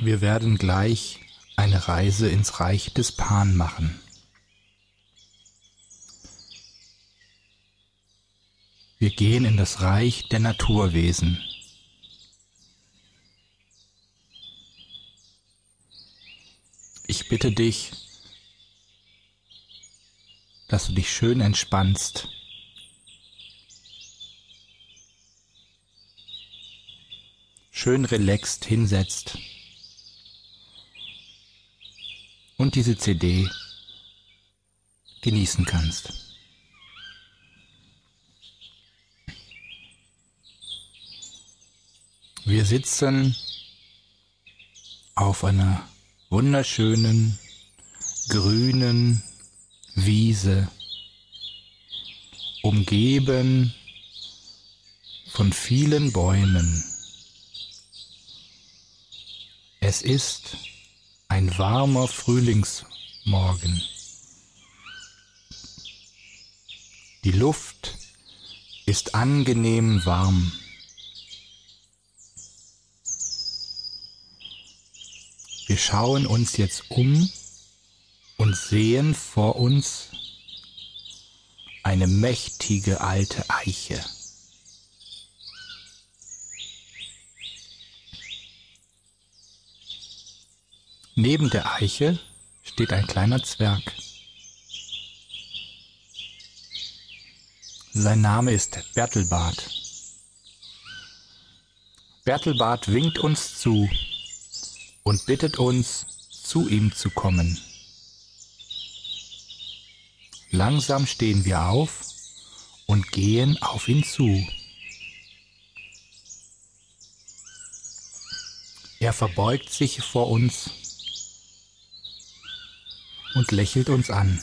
Wir werden gleich eine Reise ins Reich des Pan machen. Wir gehen in das Reich der Naturwesen. Ich bitte dich, dass du dich schön entspannst. Schön relaxed hinsetzt. Und diese CD genießen kannst. Wir sitzen auf einer wunderschönen grünen Wiese, umgeben von vielen Bäumen. Es ist ein warmer Frühlingsmorgen. Die Luft ist angenehm warm. Wir schauen uns jetzt um und sehen vor uns eine mächtige alte Eiche. Neben der Eiche steht ein kleiner Zwerg. Sein Name ist Bertelbart. Bertelbart winkt uns zu und bittet uns, zu ihm zu kommen. Langsam stehen wir auf und gehen auf ihn zu. Er verbeugt sich vor uns und lächelt uns an.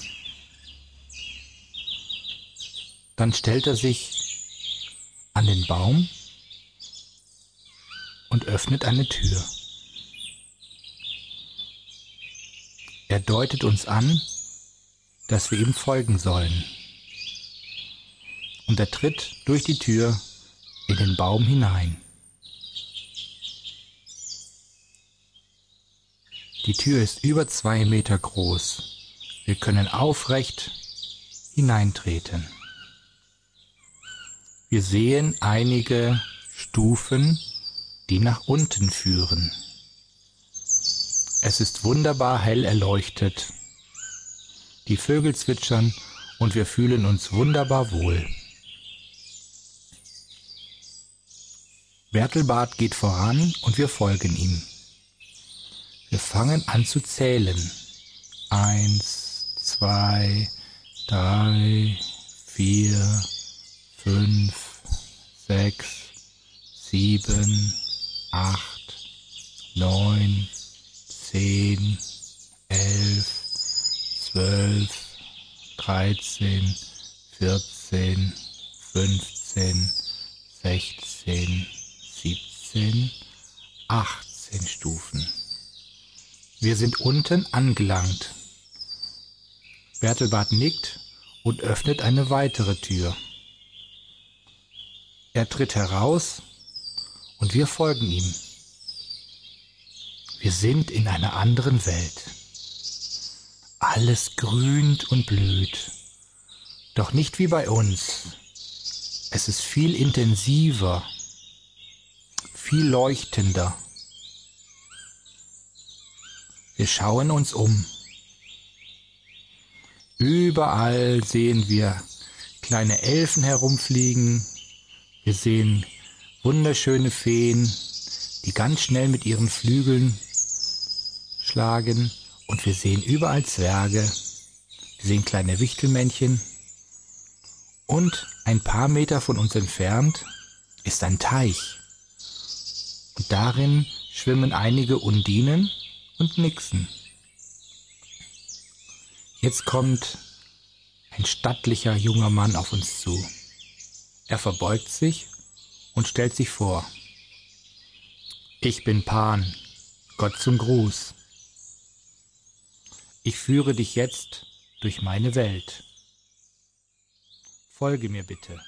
Dann stellt er sich an den Baum und öffnet eine Tür. Er deutet uns an, dass wir ihm folgen sollen. Und er tritt durch die Tür in den Baum hinein. Die Tür ist über zwei Meter groß. Wir können aufrecht hineintreten. Wir sehen einige Stufen, die nach unten führen. Es ist wunderbar hell erleuchtet die Vögel zwitschern und wir fühlen uns wunderbar wohl. Bertelbart geht voran und wir folgen ihm. Wir fangen an zu zählen. Eins, zwei, drei, vier, fünf, sechs, sieben, acht, neun, zehn, elf, zwölf, dreizehn, vierzehn, fünfzehn, sechzehn, siebzehn, achtzehn Stufen. Wir sind unten angelangt. Bertelbart nickt und öffnet eine weitere Tür. Er tritt heraus und wir folgen ihm. Wir sind in einer anderen Welt. Alles grünt und blüht. Doch nicht wie bei uns. Es ist viel intensiver, viel leuchtender. Wir schauen uns um. Überall sehen wir kleine Elfen herumfliegen. Wir sehen wunderschöne Feen, die ganz schnell mit ihren Flügeln schlagen. Und wir sehen überall Zwerge, wir sehen kleine Wichtelmännchen und ein paar Meter von uns entfernt ist ein Teich. Und darin schwimmen einige Undinen und Nixen. Jetzt kommt ein stattlicher junger Mann auf uns zu. Er verbeugt sich und stellt sich vor. Ich bin Pan, Gott zum Gruß. Ich führe dich jetzt durch meine Welt. Folge mir bitte.